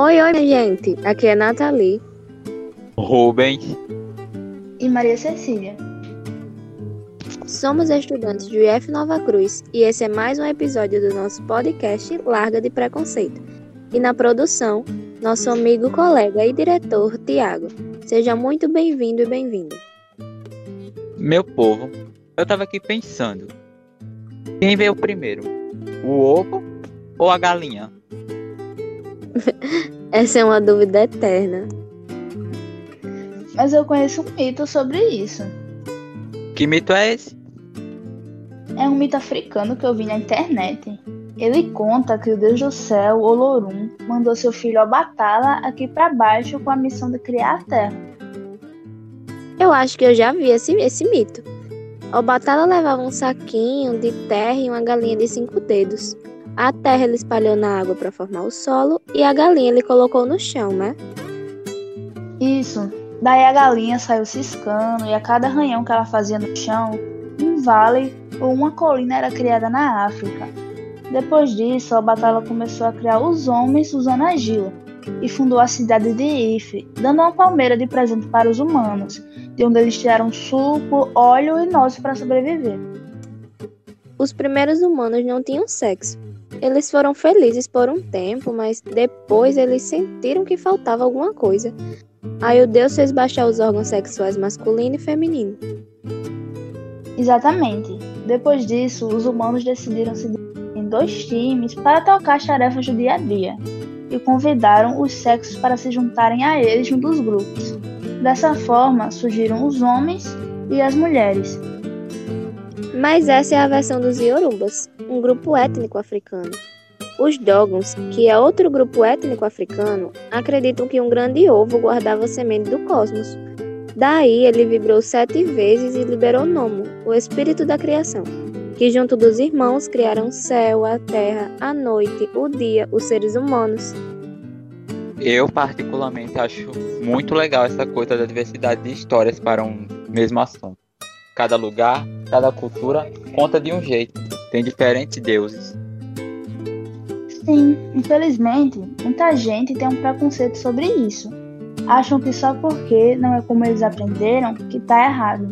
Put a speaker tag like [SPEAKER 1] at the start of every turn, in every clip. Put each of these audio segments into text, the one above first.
[SPEAKER 1] Oi, oi, minha gente. Aqui é Nathalie.
[SPEAKER 2] Rubens.
[SPEAKER 3] E Maria Cecília.
[SPEAKER 1] Somos estudantes do IF Nova Cruz e esse é mais um episódio do nosso podcast Larga de Preconceito. E na produção, nosso amigo, colega e diretor, Tiago. Seja muito bem-vindo e bem-vindo.
[SPEAKER 2] Meu povo, eu tava aqui pensando. Quem veio primeiro? O ovo ou a galinha?
[SPEAKER 1] Essa é uma dúvida eterna.
[SPEAKER 3] Mas eu conheço um mito sobre isso.
[SPEAKER 2] Que mito é esse?
[SPEAKER 3] É um mito africano que eu vi na internet. Ele conta que o deus do céu, Olorum, mandou seu filho Obatala aqui para baixo com a missão de criar a terra.
[SPEAKER 1] Eu acho que eu já vi esse, esse mito. Obatala levava um saquinho de terra e uma galinha de cinco dedos. A terra ele espalhou na água para formar o solo e a galinha ele colocou no chão, né?
[SPEAKER 3] Isso. Daí a galinha saiu ciscando e a cada arranhão que ela fazia no chão, um vale ou uma colina era criada na África. Depois disso, a batalha começou a criar os homens usando argila e fundou a cidade de Ife, dando uma palmeira de presente para os humanos, de onde eles tiraram suco, óleo e nozes para sobreviver.
[SPEAKER 1] Os primeiros humanos não tinham sexo, eles foram felizes por um tempo, mas depois eles sentiram que faltava alguma coisa. Aí o Deus fez baixar os órgãos sexuais masculino e feminino.
[SPEAKER 3] Exatamente. Depois disso, os humanos decidiram se dividir em dois times para tocar as tarefas do dia a dia e convidaram os sexos para se juntarem a eles um dos grupos. Dessa forma, surgiram os homens e as mulheres,
[SPEAKER 1] mas essa é a versão dos Yorubas, um grupo étnico africano. Os Dogons, que é outro grupo étnico africano, acreditam que um grande ovo guardava a semente do cosmos. Daí ele vibrou sete vezes e liberou Nomo, o espírito da criação, que junto dos irmãos criaram o céu, a terra, a noite, o dia, os seres humanos.
[SPEAKER 2] Eu particularmente acho muito legal essa coisa da diversidade de histórias para um mesmo assunto. Cada lugar, cada cultura conta de um jeito, tem diferentes deuses.
[SPEAKER 3] Sim, infelizmente, muita gente tem um preconceito sobre isso. Acham que só porque não é como eles aprenderam que tá errado.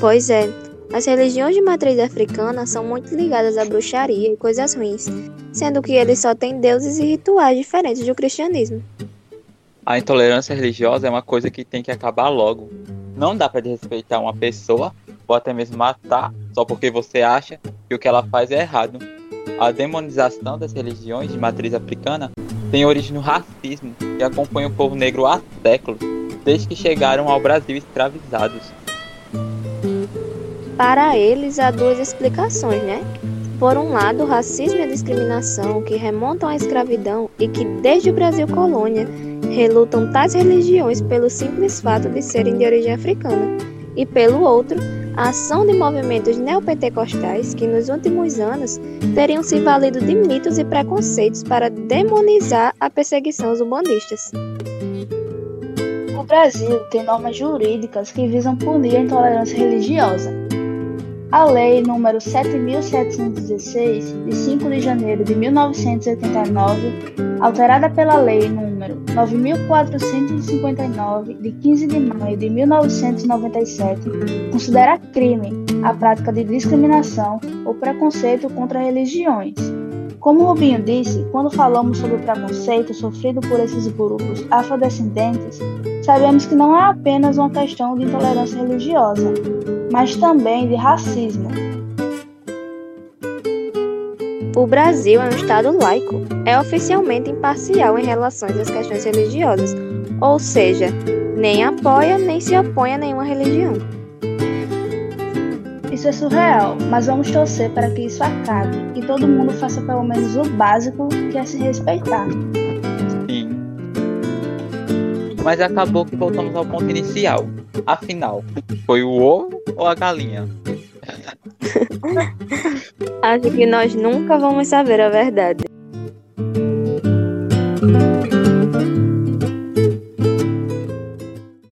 [SPEAKER 1] Pois é, as religiões de matriz africana são muito ligadas à bruxaria e coisas ruins, sendo que eles só têm deuses e rituais diferentes do cristianismo.
[SPEAKER 2] A intolerância religiosa é uma coisa que tem que acabar logo. Não dá para desrespeitar uma pessoa ou até mesmo matar só porque você acha que o que ela faz é errado. A demonização das religiões de matriz africana tem origem no racismo que acompanha o povo negro há séculos, desde que chegaram ao Brasil escravizados.
[SPEAKER 1] Para eles há duas explicações, né? Por um lado, o racismo e a discriminação que remontam à escravidão e que desde o Brasil colônia relutam tais religiões pelo simples fato de serem de origem africana, e pelo outro, a ação de movimentos neopentecostais que nos últimos anos teriam se valido de mitos e preconceitos para demonizar a perseguição aos umbandistas.
[SPEAKER 3] O Brasil tem normas jurídicas que visam punir a intolerância religiosa. A Lei nº 7.716, de 5 de janeiro de 1989, alterada pela Lei número 9459 de 15 de maio de 1997, considera crime a prática de discriminação ou preconceito contra religiões. Como Rubinho disse, quando falamos sobre o preconceito sofrido por esses grupos afrodescendentes, sabemos que não é apenas uma questão de intolerância religiosa, mas também de racismo,
[SPEAKER 1] o Brasil é um Estado laico, é oficialmente imparcial em relação às questões religiosas, ou seja, nem apoia nem se opõe a nenhuma religião.
[SPEAKER 3] Isso é surreal, mas vamos torcer para que isso acabe e todo mundo faça pelo menos o básico, que é se respeitar.
[SPEAKER 2] Sim. Mas acabou que voltamos ao ponto inicial. Afinal, foi o ovo ou a galinha?
[SPEAKER 1] Acho que nós nunca vamos saber a verdade.